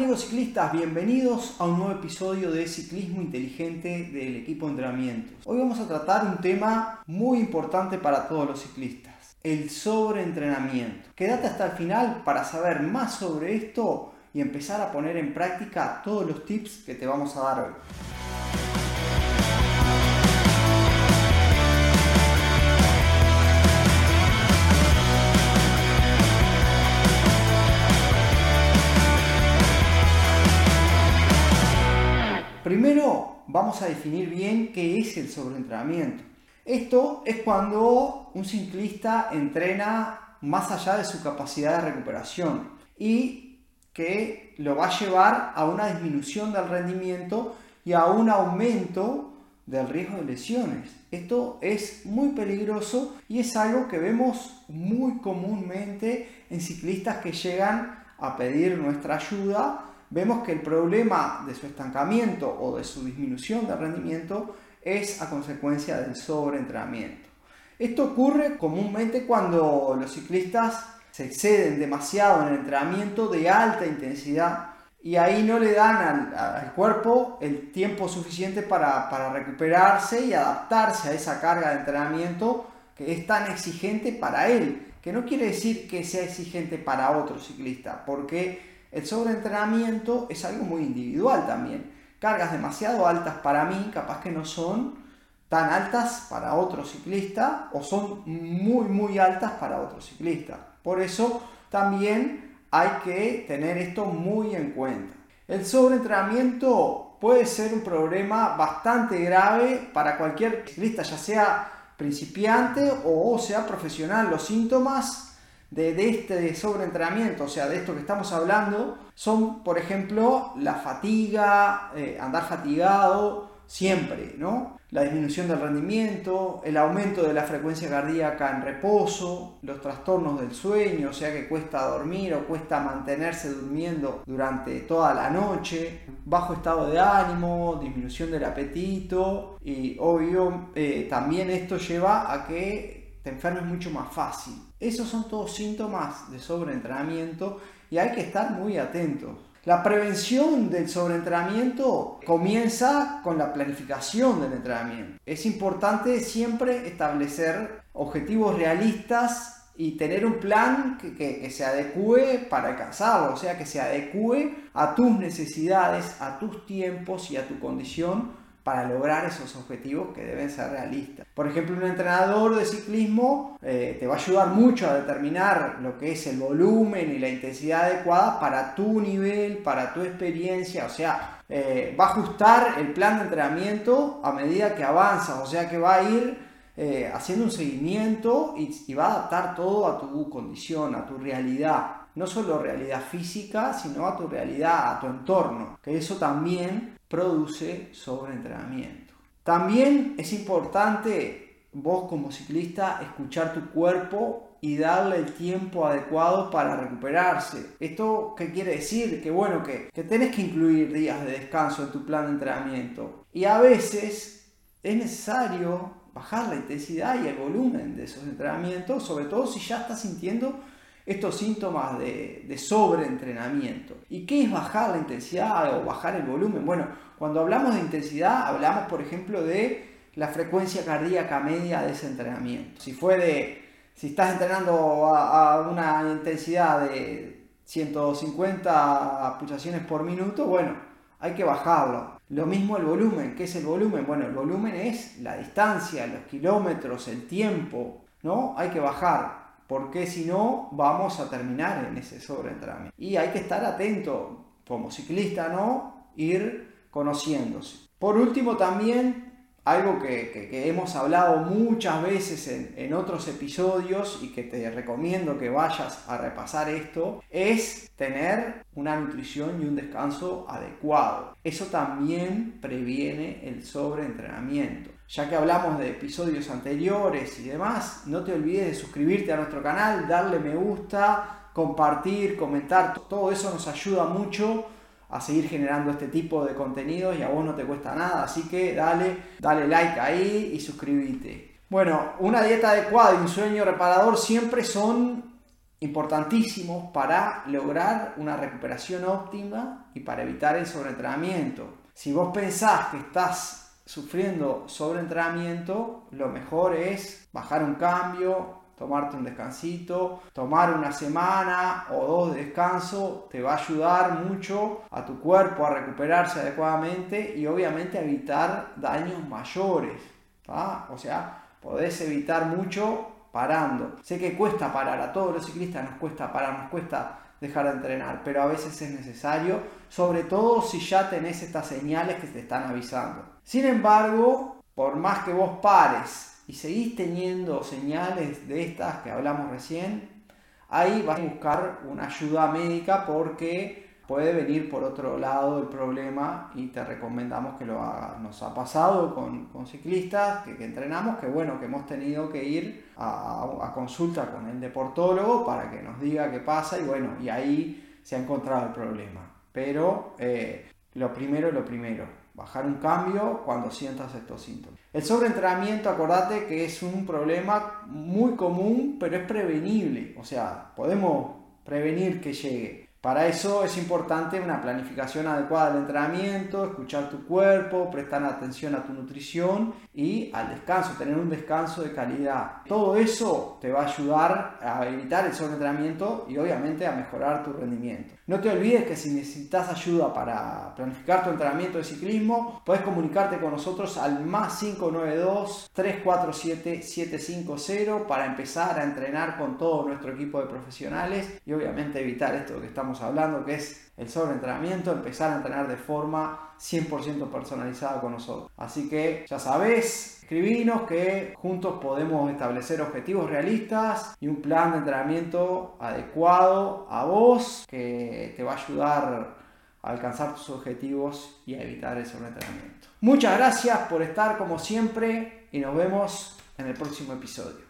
amigos ciclistas, bienvenidos a un nuevo episodio de Ciclismo Inteligente del equipo de entrenamiento. Hoy vamos a tratar un tema muy importante para todos los ciclistas, el sobreentrenamiento. Quédate hasta el final para saber más sobre esto y empezar a poner en práctica todos los tips que te vamos a dar hoy. Vamos a definir bien qué es el sobreentrenamiento. Esto es cuando un ciclista entrena más allá de su capacidad de recuperación y que lo va a llevar a una disminución del rendimiento y a un aumento del riesgo de lesiones. Esto es muy peligroso y es algo que vemos muy comúnmente en ciclistas que llegan a pedir nuestra ayuda vemos que el problema de su estancamiento o de su disminución de rendimiento es a consecuencia del sobreentrenamiento. Esto ocurre comúnmente cuando los ciclistas se exceden demasiado en el entrenamiento de alta intensidad y ahí no le dan al, cuerpo el tiempo suficiente para, para recuperarse y adaptarse a esa carga de entrenamiento que es tan exigente para él, que no quiere decir que sea exigente para otro ciclista, porque el sobreentrenamiento es algo muy individual también. Cargas demasiado altas para mí, capaz que no son tan altas para otro ciclista o son muy muy altas para otro ciclista. Por eso también hay que tener esto muy en cuenta. El sobreentrenamiento puede ser un problema bastante grave para cualquier ciclista, ya sea principiante o sea profesional. Los síntomas de, este sobreentrenamiento, o sea, de esto que estamos hablando, son, por ejemplo, la fatiga, eh, andar fatigado siempre, ¿no? La disminución del rendimiento, el aumento de la frecuencia cardíaca en reposo, los trastornos del sueño, o sea que cuesta dormir o cuesta mantenerse durmiendo durante toda la noche, bajo estado de ánimo, disminución del apetito y obvio eh, también esto lleva a que te enfermes mucho más fácil. Esos son todos síntomas de sobreentrenamiento y hay que estar muy atentos. La prevención del sobreentrenamiento comienza con la planificación del entrenamiento. Es importante siempre establecer objetivos realistas y tener un plan que, se adecue para alcanzarlo, o sea, que se adecue a tus necesidades, a tus tiempos y a tu condición para lograr esos objetivos que deben ser realistas. Por ejemplo, un entrenador de ciclismo eh, te va a ayudar mucho a determinar lo que es el volumen y la intensidad adecuada para tu nivel, para tu experiencia, o sea, eh, va a ajustar el plan de entrenamiento a medida que avanzas, o sea que va a ir eh, haciendo un seguimiento y, y va a adaptar todo a tu condición, a tu realidad. No solo realidad física, sino a tu realidad, a tu entorno, que eso también produce sobreentrenamiento. También es importante vos como ciclista escuchar tu cuerpo y darle el tiempo adecuado para recuperarse. ¿Esto qué quiere decir? Que bueno, que, que tenés que incluir días de descanso en tu plan de entrenamiento. Y a veces es necesario bajar la intensidad y el volumen de esos entrenamientos, sobre todo si ya estás sintiendo estos síntomas de, sobreentrenamiento. ¿Y qué es bajar la intensidad o bajar el volumen? Bueno, cuando hablamos de intensidad, hablamos, por ejemplo, de la frecuencia cardíaca media de ese entrenamiento. Si fue de, si estás entrenando a, una intensidad de 150 pulsaciones por minuto, bueno, hay que bajarlo. Lo mismo el volumen. ¿Qué es el volumen? Bueno, el volumen es la distancia, los kilómetros, el tiempo, ¿no? Hay que bajar porque si no vamos a terminar en ese sobreentrenamiento. Y hay que estar atento como ciclista, ¿no? Ir conociéndose. Por último también, algo que, hemos hablado muchas veces en, otros episodios y que te recomiendo que vayas a repasar esto, es tener una nutrición y un descanso adecuado. Eso también previene el sobreentrenamiento. Ya que hablamos de episodios anteriores y demás, no te olvides de suscribirte a nuestro canal, darle me gusta, compartir, comentar. Todo eso nos ayuda mucho a seguir generando este tipo de contenidos y a vos no te cuesta nada. Así que dale, dale like ahí y suscríbete. Bueno, una dieta adecuada y un sueño reparador siempre son importantísimos para lograr una recuperación óptima y para evitar el sobreentrenamiento. Si vos pensás que estás sufriendo sobreentrenamiento, lo mejor es bajar un cambio, tomarte un descansito, tomar una semana o dos de descanso te va a ayudar mucho a tu cuerpo a recuperarse adecuadamente y obviamente evitar daños mayores. O sea, podés evitar mucho parando. Sé que cuesta parar, a todos los ciclistas nos cuesta parar, nos cuesta dejar de entrenar, pero a veces es necesario, sobre todo si ya tenés estas señales que te están avisando. Sin embargo, por más que vos pares y seguís teniendo señales de estas que hablamos recién, ahí vas a buscar una ayuda médica porque puede venir por otro lado el problema y te recomendamos que lo hagas. Nos ha pasado con, ciclistas que, entrenamos que bueno, que hemos tenido que ir a, consulta con el deportólogo para que nos diga qué pasa y bueno, y ahí se ha encontrado el problema. Pero eh, lo primero es lo primero, bajar un cambio cuando sientas estos síntomas. El sobreentrenamiento, acordate que es un problema muy común, pero es prevenible. O sea, podemos prevenir que llegue. Para eso es importante una planificación adecuada del entrenamiento, escuchar tu cuerpo, prestar atención a tu nutrición y al descanso, tener un descanso de calidad. Todo eso te va a ayudar a evitar el sobreentrenamiento y obviamente a mejorar tu rendimiento. No te olvides que si necesitas ayuda para planificar tu entrenamiento de ciclismo, puedes comunicarte con nosotros al más 592 347 750 para empezar a entrenar con todo nuestro equipo de profesionales y obviamente evitar esto que estamos hablando, que es el sobreentrenamiento, empezar a entrenar de forma 100% personalizada con nosotros. Así que ya sabes, escribinos que juntos podemos establecer objetivos realistas y un plan de entrenamiento adecuado a vos que te va a ayudar a alcanzar tus objetivos y a evitar el sobreentrenamiento. Muchas gracias por estar como siempre y nos vemos en el próximo episodio.